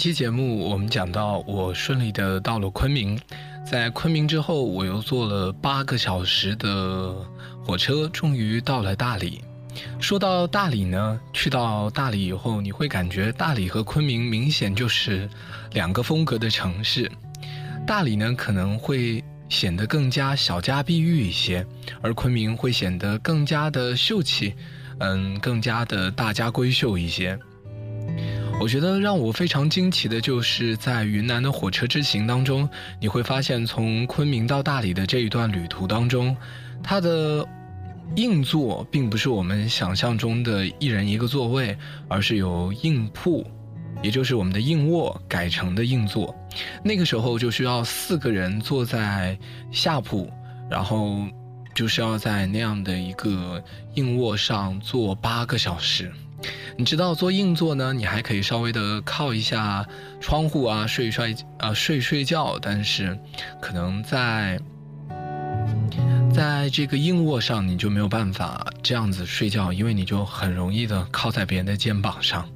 期节目我们讲到，我顺利的到了昆明，在昆明之后，我又坐了八个小时的火车，终于到了大理。说到大理呢，去到大理以后，你会感觉大理和昆明明显就是两个风格的城市。大理呢可能会显得更加小家碧玉一些，而昆明会显得更加的秀气，嗯，更加的大家闺秀一些。我觉得让我非常惊奇的就是在云南的火车之行当中，你会发现从昆明到大理的这一段旅途当中，它的。硬座并不是我们想象中的一人一个座位，而是由硬铺，也就是我们的硬卧改成的硬座。那个时候就需要四个人坐在下铺，然后就是要在那样的一个硬卧上坐八个小时。你知道坐硬座呢，你还可以稍微的靠一下窗户啊，睡一睡啊睡睡觉，但是可能在。在这个硬卧上，你就没有办法这样子睡觉，因为你就很容易的靠在别人的肩膀上。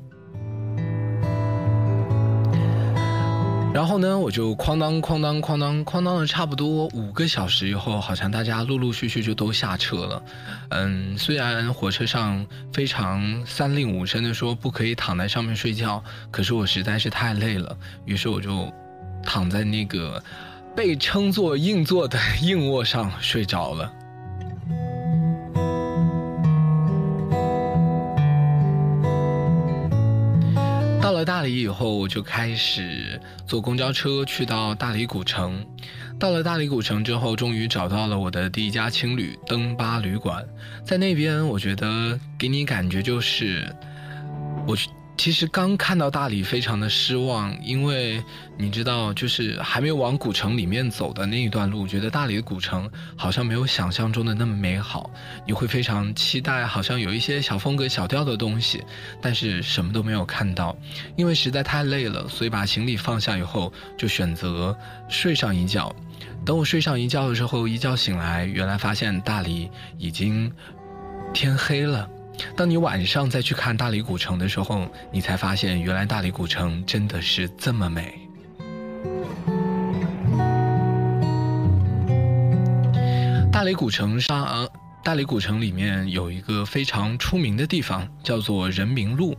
然后呢，我就哐当哐当哐当哐当了差不多五个小时以后，好像大家陆陆续续就都下车了。嗯，虽然火车上非常三令五申的说不可以躺在上面睡觉，可是我实在是太累了，于是我就躺在那个。被称作硬座的硬卧上睡着了。到了大理以后，我就开始坐公交车去到大理古城。到了大理古城之后，终于找到了我的第一家青旅登巴旅馆。在那边，我觉得给你感觉就是我去。其实刚看到大理，非常的失望，因为你知道，就是还没有往古城里面走的那一段路，觉得大理的古城好像没有想象中的那么美好。你会非常期待，好像有一些小风格、小调的东西，但是什么都没有看到，因为实在太累了，所以把行李放下以后，就选择睡上一觉。等我睡上一觉的时候，一觉醒来，原来发现大理已经天黑了。当你晚上再去看大理古城的时候，你才发现原来大理古城真的是这么美。大理古城上，大理古城里面有一个非常出名的地方，叫做人民路。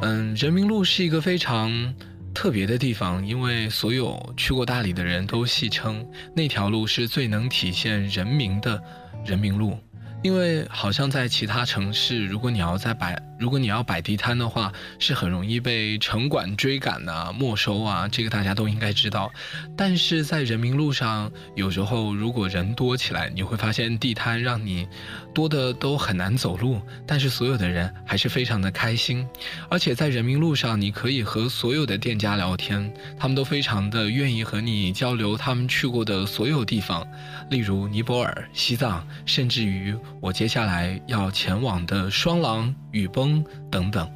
嗯，人民路是一个非常特别的地方，因为所有去过大理的人都戏称那条路是最能体现人民的人民路。因为好像在其他城市，如果你要在百，如果你要摆地摊的话，是很容易被城管追赶啊、没收啊，这个大家都应该知道。但是在人民路上，有时候如果人多起来，你会发现地摊让你多的都很难走路，但是所有的人还是非常的开心。而且在人民路上，你可以和所有的店家聊天，他们都非常的愿意和你交流他们去过的所有地方，例如尼泊尔、西藏，甚至于。我接下来要前往的双廊、雨崩等等，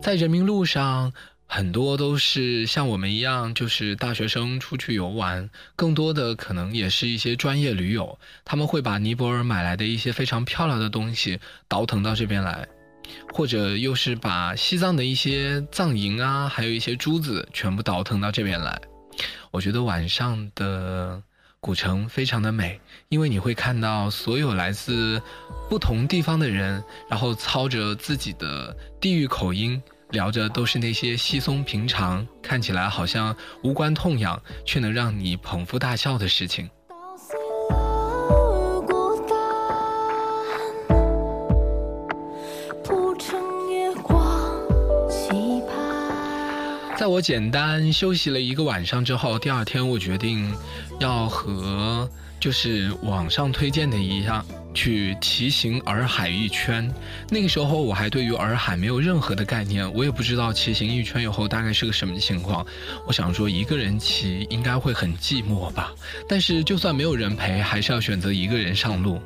在人民路上，很多都是像我们一样，就是大学生出去游玩，更多的可能也是一些专业驴友，他们会把尼泊尔买来的一些非常漂亮的东西倒腾到这边来，或者又是把西藏的一些藏银啊，还有一些珠子全部倒腾到这边来。我觉得晚上的。古城非常的美，因为你会看到所有来自不同地方的人，然后操着自己的地域口音，聊着都是那些稀松平常，看起来好像无关痛痒，却能让你捧腹大笑的事情。在我简单休息了一个晚上之后，第二天我决定要和就是网上推荐的一样去骑行洱海一圈。那个时候我还对于洱海没有任何的概念，我也不知道骑行一圈以后大概是个什么情况。我想说一个人骑应该会很寂寞吧，但是就算没有人陪，还是要选择一个人上路。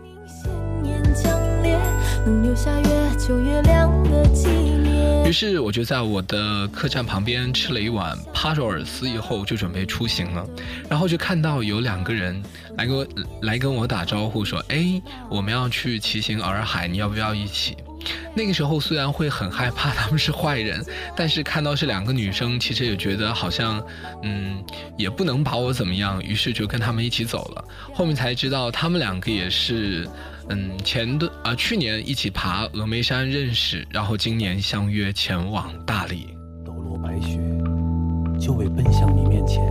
能留下越久越亮的于是我就在我的客栈旁边吃了一碗帕若尔斯，以后就准备出行了。然后就看到有两个人来跟我来跟我打招呼，说：“哎，我们要去骑行洱海，你要不要一起？”那个时候虽然会很害怕他们是坏人，但是看到是两个女生，其实也觉得好像，嗯，也不能把我怎么样，于是就跟他们一起走了。后面才知道他们两个也是，嗯，前的啊去年一起爬峨眉山认识，然后今年相约前往大理。抖落白雪，就为奔向你面前。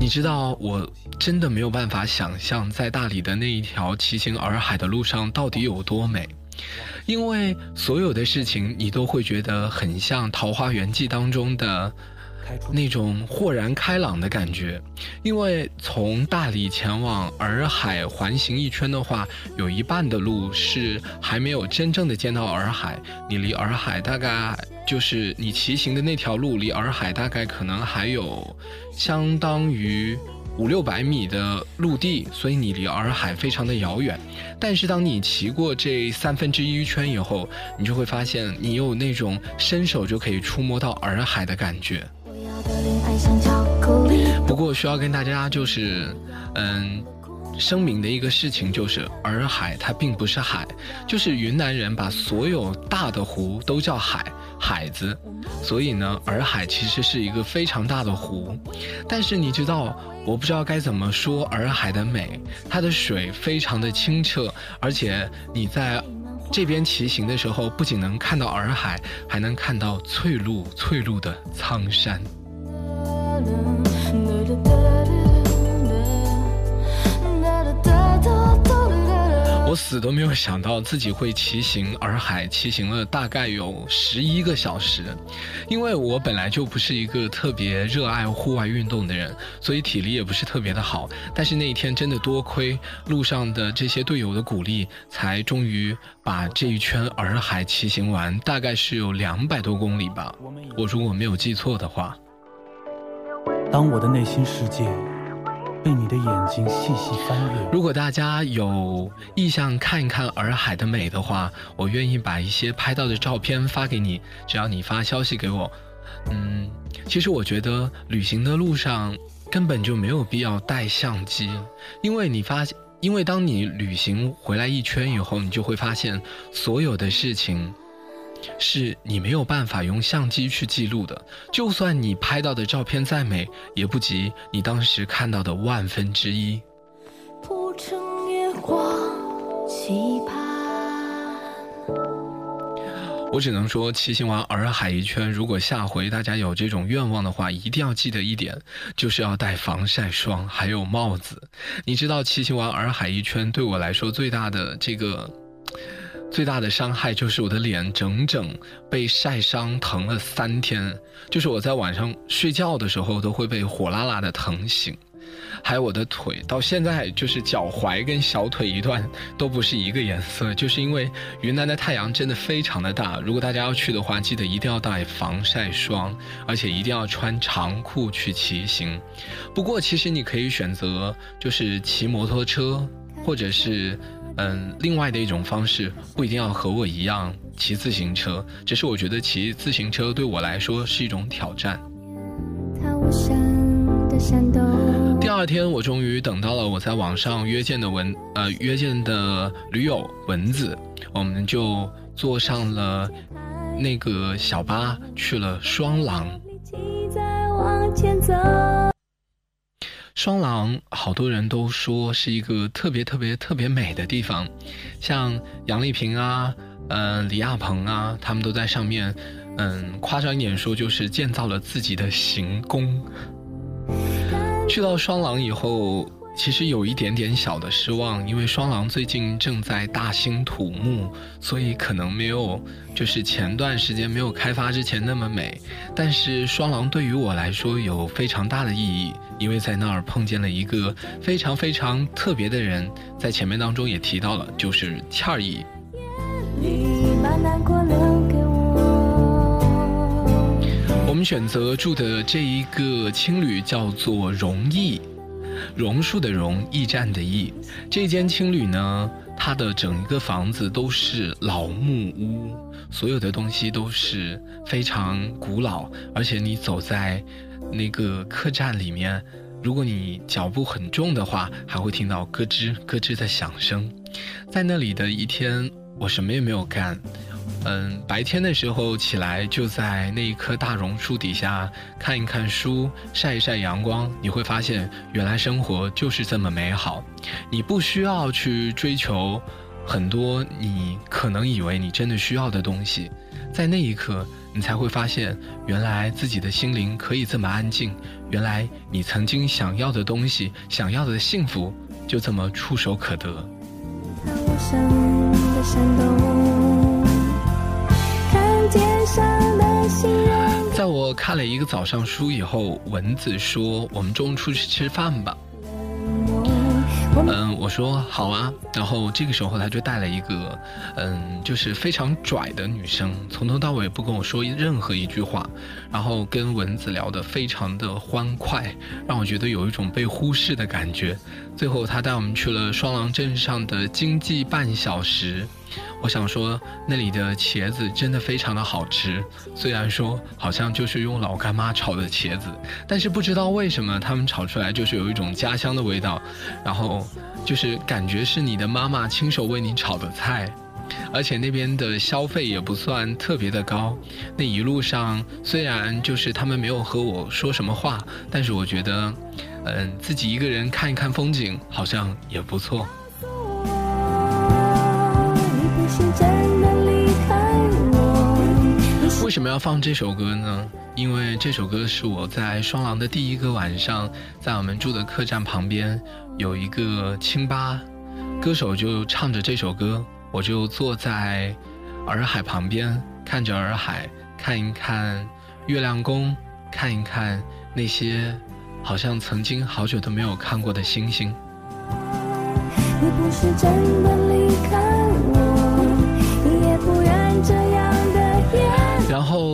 你知道，我真的没有办法想象，在大理的那一条骑行洱海的路上到底有多美。因为所有的事情，你都会觉得很像《桃花源记》当中的那种豁然开朗的感觉。因为从大理前往洱海环行一圈的话，有一半的路是还没有真正的见到洱海，你离洱海大概就是你骑行的那条路离洱海大概可能还有相当于。五六百米的陆地，所以你离洱海非常的遥远。但是当你骑过这三分之一圈以后，你就会发现你有那种伸手就可以触摸到洱海的感觉。不过需要跟大家就是，嗯，声明的一个事情就是，洱海它并不是海，就是云南人把所有大的湖都叫海。海子，所以呢，洱海其实是一个非常大的湖，但是你知道，我不知道该怎么说洱海的美，它的水非常的清澈，而且你在这边骑行的时候，不仅能看到洱海，还能看到翠绿翠绿的苍山。我死都没有想到自己会骑行洱海，骑行了大概有十一个小时。因为我本来就不是一个特别热爱户外运动的人，所以体力也不是特别的好。但是那一天真的多亏路上的这些队友的鼓励，才终于把这一圈洱海骑行完，大概是有两百多公里吧。我如果没有记错的话。当我的内心世界。被你的眼睛细细翻阅。如果大家有意向看一看洱海的美的话，我愿意把一些拍到的照片发给你，只要你发消息给我。嗯，其实我觉得旅行的路上根本就没有必要带相机，因为你发现，因为当你旅行回来一圈以后，你就会发现所有的事情。是你没有办法用相机去记录的，就算你拍到的照片再美，也不及你当时看到的万分之一。铺成月光期盼。我只能说，骑行完洱海一圈，如果下回大家有这种愿望的话，一定要记得一点，就是要带防晒霜，还有帽子。你知道，骑行完洱海一圈对我来说最大的这个。最大的伤害就是我的脸整整被晒伤疼了三天，就是我在晚上睡觉的时候都会被火辣辣的疼醒，还有我的腿到现在就是脚踝跟小腿一段都不是一个颜色，就是因为云南的太阳真的非常的大。如果大家要去的话，记得一定要带防晒霜，而且一定要穿长裤去骑行。不过其实你可以选择就是骑摩托车，或者是。嗯，另外的一种方式不一定要和我一样骑自行车，只是我觉得骑自行车对我来说是一种挑战。第二天，我终于等到了我在网上约见的文呃约见的驴友蚊子，我们就坐上了那个小巴去了双廊。双廊，好多人都说是一个特别特别特别美的地方，像杨丽萍啊，嗯，李亚鹏啊，他们都在上面，嗯，夸张一点说就是建造了自己的行宫。去到双廊以后。其实有一点点小的失望，因为双廊最近正在大兴土木，所以可能没有就是前段时间没有开发之前那么美。但是双廊对于我来说有非常大的意义，因为在那儿碰见了一个非常非常特别的人，在前面当中也提到了，就是倩儿姨。我们选择住的这一个青旅叫做容易。榕树的榕，驿站的驿。这间青旅呢，它的整一个房子都是老木屋，所有的东西都是非常古老。而且你走在那个客栈里面，如果你脚步很重的话，还会听到咯吱咯吱的响声。在那里的一天我什么也没有干。嗯，白天的时候起来就在那一棵大榕树底下看一看书，晒一晒阳光。你会发现，原来生活就是这么美好。你不需要去追求很多你可能以为你真的需要的东西，在那一刻，你才会发现，原来自己的心灵可以这么安静。原来你曾经想要的东西，想要的幸福，就这么触手可得。在我看了一个早上书以后，蚊子说：“我们中午出去吃饭吧。”嗯，我说好啊。然后这个时候他就带了一个，嗯，就是非常拽的女生，从头到尾不跟我说任何一句话，然后跟蚊子聊得非常的欢快，让我觉得有一种被忽视的感觉。最后他带我们去了双廊镇上的经济半小时。我想说，那里的茄子真的非常的好吃。虽然说好像就是用老干妈炒的茄子，但是不知道为什么他们炒出来就是有一种家乡的味道，然后就是感觉是你的妈妈亲手为你炒的菜，而且那边的消费也不算特别的高。那一路上虽然就是他们没有和我说什么话，但是我觉得，嗯，自己一个人看一看风景好像也不错。为什么要放这首歌呢？因为这首歌是我在双廊的第一个晚上，在我们住的客栈旁边有一个清吧，歌手就唱着这首歌，我就坐在洱海旁边，看着洱海，看一看月亮宫，看一看那些好像曾经好久都没有看过的星星。你不是真的离开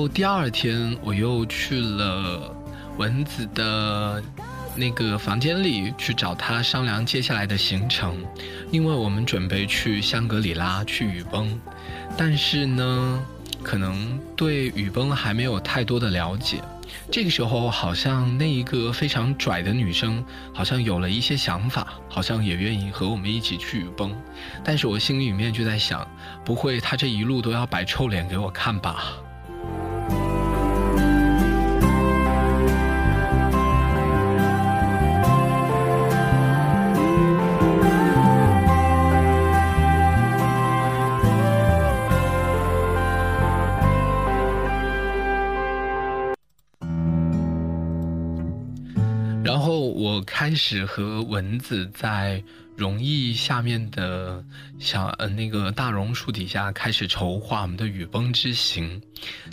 第二天我又去了蚊子的那个房间里去找他商量接下来的行程，因为我们准备去香格里拉去雨崩，但是呢，可能对雨崩还没有太多的了解。这个时候，好像那一个非常拽的女生，好像有了一些想法，好像也愿意和我们一起去雨崩。但是我心里面就在想，不会她这一路都要摆臭脸给我看吧？开始和蚊子在榕意下面的小呃那个大榕树底下开始筹划我们的雨崩之行。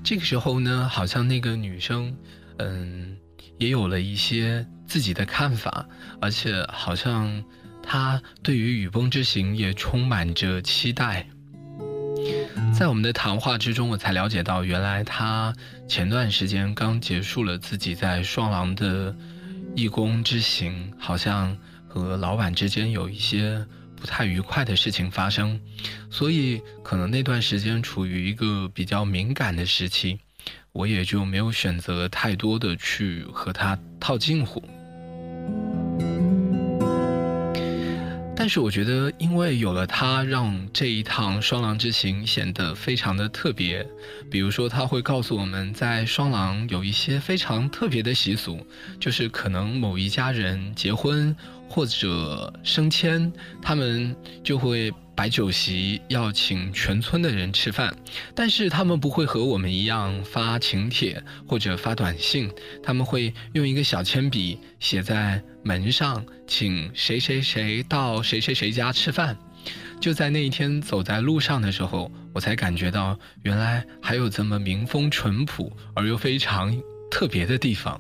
这个时候呢，好像那个女生，嗯，也有了一些自己的看法，而且好像她对于雨崩之行也充满着期待。在我们的谈话之中，我才了解到，原来她前段时间刚结束了自己在双廊的。义工之行好像和老板之间有一些不太愉快的事情发生，所以可能那段时间处于一个比较敏感的时期，我也就没有选择太多的去和他套近乎。但是我觉得，因为有了它，让这一趟双廊之行显得非常的特别。比如说，他会告诉我们在双廊有一些非常特别的习俗，就是可能某一家人结婚或者升迁，他们就会。摆酒席要请全村的人吃饭，但是他们不会和我们一样发请帖或者发短信，他们会用一个小铅笔写在门上，请谁谁谁到谁谁谁家吃饭。就在那一天走在路上的时候，我才感觉到原来还有这么民风淳朴而又非常特别的地方。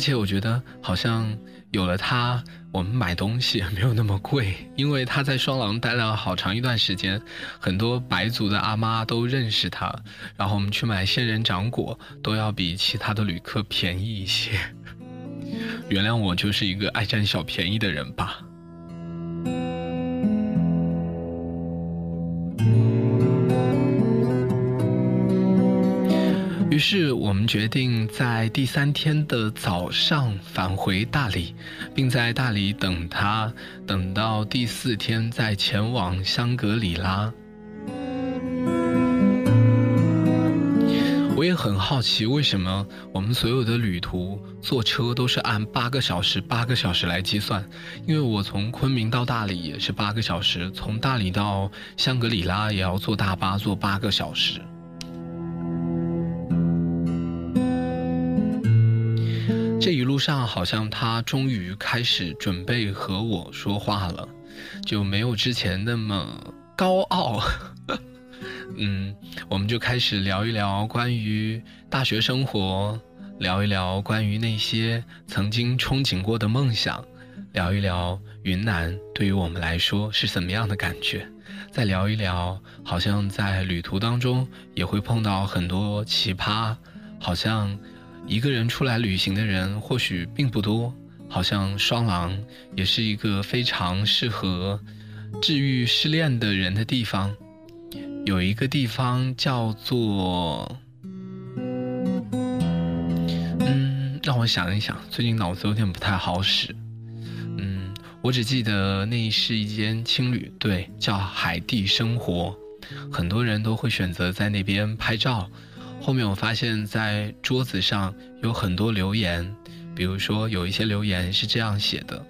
而且我觉得好像有了它，我们买东西也没有那么贵，因为他在双廊待了好长一段时间，很多白族的阿妈都认识他，然后我们去买仙人掌果都要比其他的旅客便宜一些。原谅我就是一个爱占小便宜的人吧。于是我们决定在第三天的早上返回大理，并在大理等他，等到第四天再前往香格里拉。我也很好奇，为什么我们所有的旅途坐车都是按八个小时、八个小时来计算？因为我从昆明到大理也是八个小时，从大理到香格里拉也要坐大巴坐八个小时。这一路上，好像他终于开始准备和我说话了，就没有之前那么高傲。嗯，我们就开始聊一聊关于大学生活，聊一聊关于那些曾经憧憬过的梦想，聊一聊云南对于我们来说是怎么样的感觉，再聊一聊，好像在旅途当中也会碰到很多奇葩，好像一个人出来旅行的人或许并不多，好像双廊也是一个非常适合治愈失恋的人的地方。有一个地方叫做，嗯，让我想一想，最近脑子有点不太好使。嗯，我只记得那是一间青旅，对，叫海地生活，很多人都会选择在那边拍照。后面我发现，在桌子上有很多留言，比如说有一些留言是这样写的：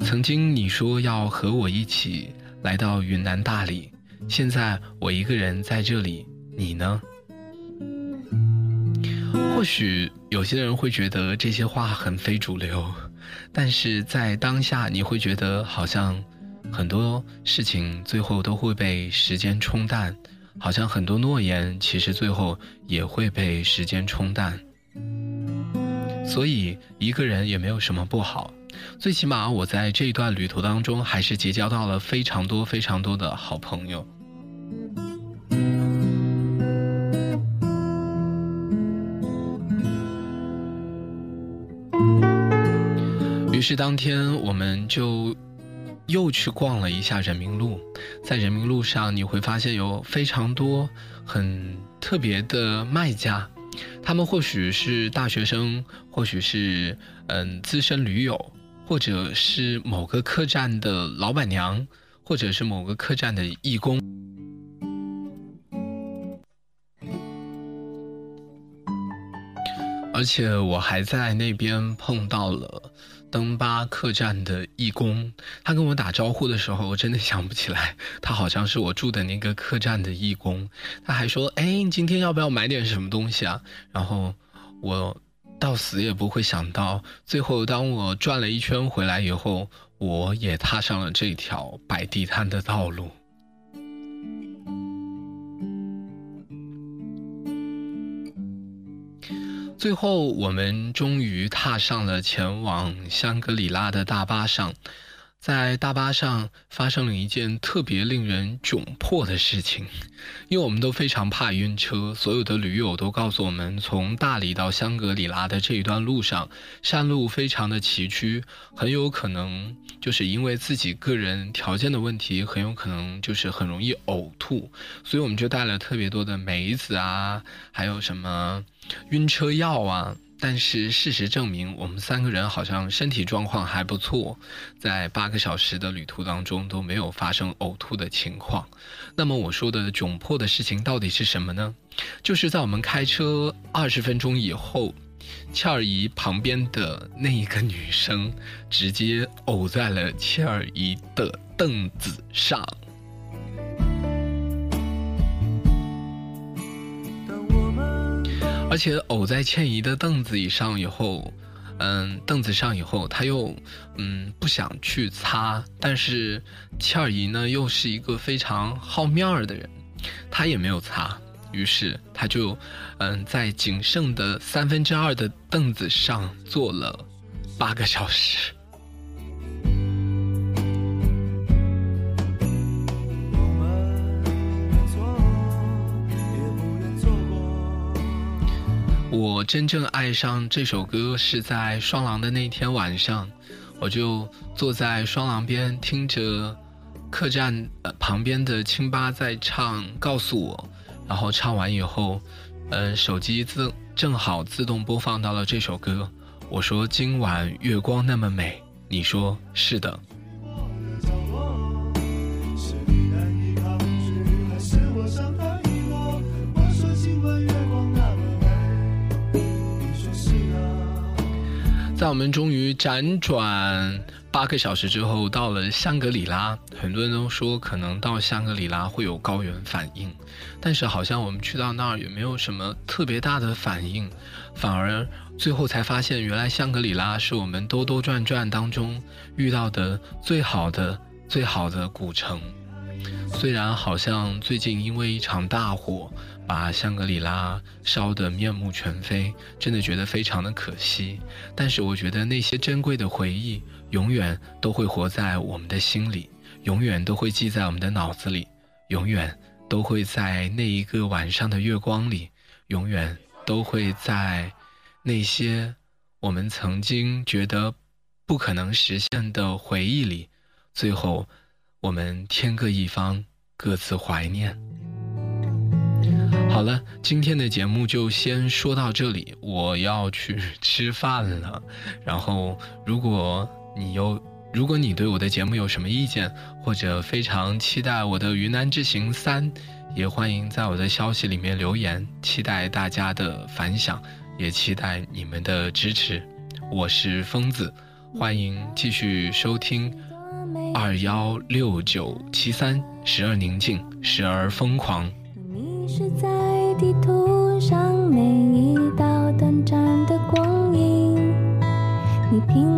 曾经你说要和我一起来到云南大理。现在我一个人在这里，你呢？或许有些人会觉得这些话很非主流，但是在当下你会觉得好像很多事情最后都会被时间冲淡，好像很多诺言其实最后也会被时间冲淡。所以一个人也没有什么不好，最起码我在这一段旅途当中还是结交到了非常多非常多的好朋友。于是当天我们就又去逛了一下人民路，在人民路上你会发现有非常多很特别的卖家，他们或许是大学生，或许是嗯资深驴友，或者是某个客栈的老板娘，或者是某个客栈的义工。而且我还在那边碰到了登巴客栈的义工，他跟我打招呼的时候，我真的想不起来，他好像是我住的那个客栈的义工。他还说：“哎，你今天要不要买点什么东西啊？”然后我到死也不会想到，最后当我转了一圈回来以后，我也踏上了这条摆地摊的道路。最后，我们终于踏上了前往香格里拉的大巴上。在大巴上发生了一件特别令人窘迫的事情，因为我们都非常怕晕车。所有的驴友都告诉我们，从大理到香格里拉的这一段路上，山路非常的崎岖，很有可能就是因为自己个人条件的问题，很有可能就是很容易呕吐。所以我们就带了特别多的梅子啊，还有什么晕车药啊。但是事实证明，我们三个人好像身体状况还不错，在八个小时的旅途当中都没有发生呕吐的情况。那么我说的窘迫的事情到底是什么呢？就是在我们开车二十分钟以后，切尔姨旁边的那一个女生直接呕在了切尔姨的凳子上。而且偶在倩怡的凳子以上以后，嗯，凳子上以后，他又嗯不想去擦，但是倩儿姨呢又是一个非常好面儿的人，她也没有擦，于是他就嗯在仅剩的三分之二的凳子上坐了八个小时。我真正爱上这首歌是在双廊的那天晚上，我就坐在双廊边听着客栈旁边的清吧在唱《告诉我》，然后唱完以后，呃，手机自正好自动播放到了这首歌。我说今晚月光那么美，你说是的。在我们终于辗转八个小时之后，到了香格里拉。很多人都说可能到香格里拉会有高原反应，但是好像我们去到那儿也没有什么特别大的反应，反而最后才发现，原来香格里拉是我们兜兜转转当中遇到的最好的、最好的古城。虽然好像最近因为一场大火。把香格里拉烧得面目全非，真的觉得非常的可惜。但是我觉得那些珍贵的回忆，永远都会活在我们的心里，永远都会记在我们的脑子里，永远都会在那一个晚上的月光里，永远都会在那些我们曾经觉得不可能实现的回忆里，最后我们天各一方，各自怀念。好了，今天的节目就先说到这里，我要去吃饭了。然后，如果你有，如果你对我的节目有什么意见，或者非常期待我的《云南之行三》，也欢迎在我的消息里面留言，期待大家的反响，也期待你们的支持。我是疯子，欢迎继续收听二幺六九七三，时而宁静，时而疯狂。迷失在地图上每一道短暂的光影。你品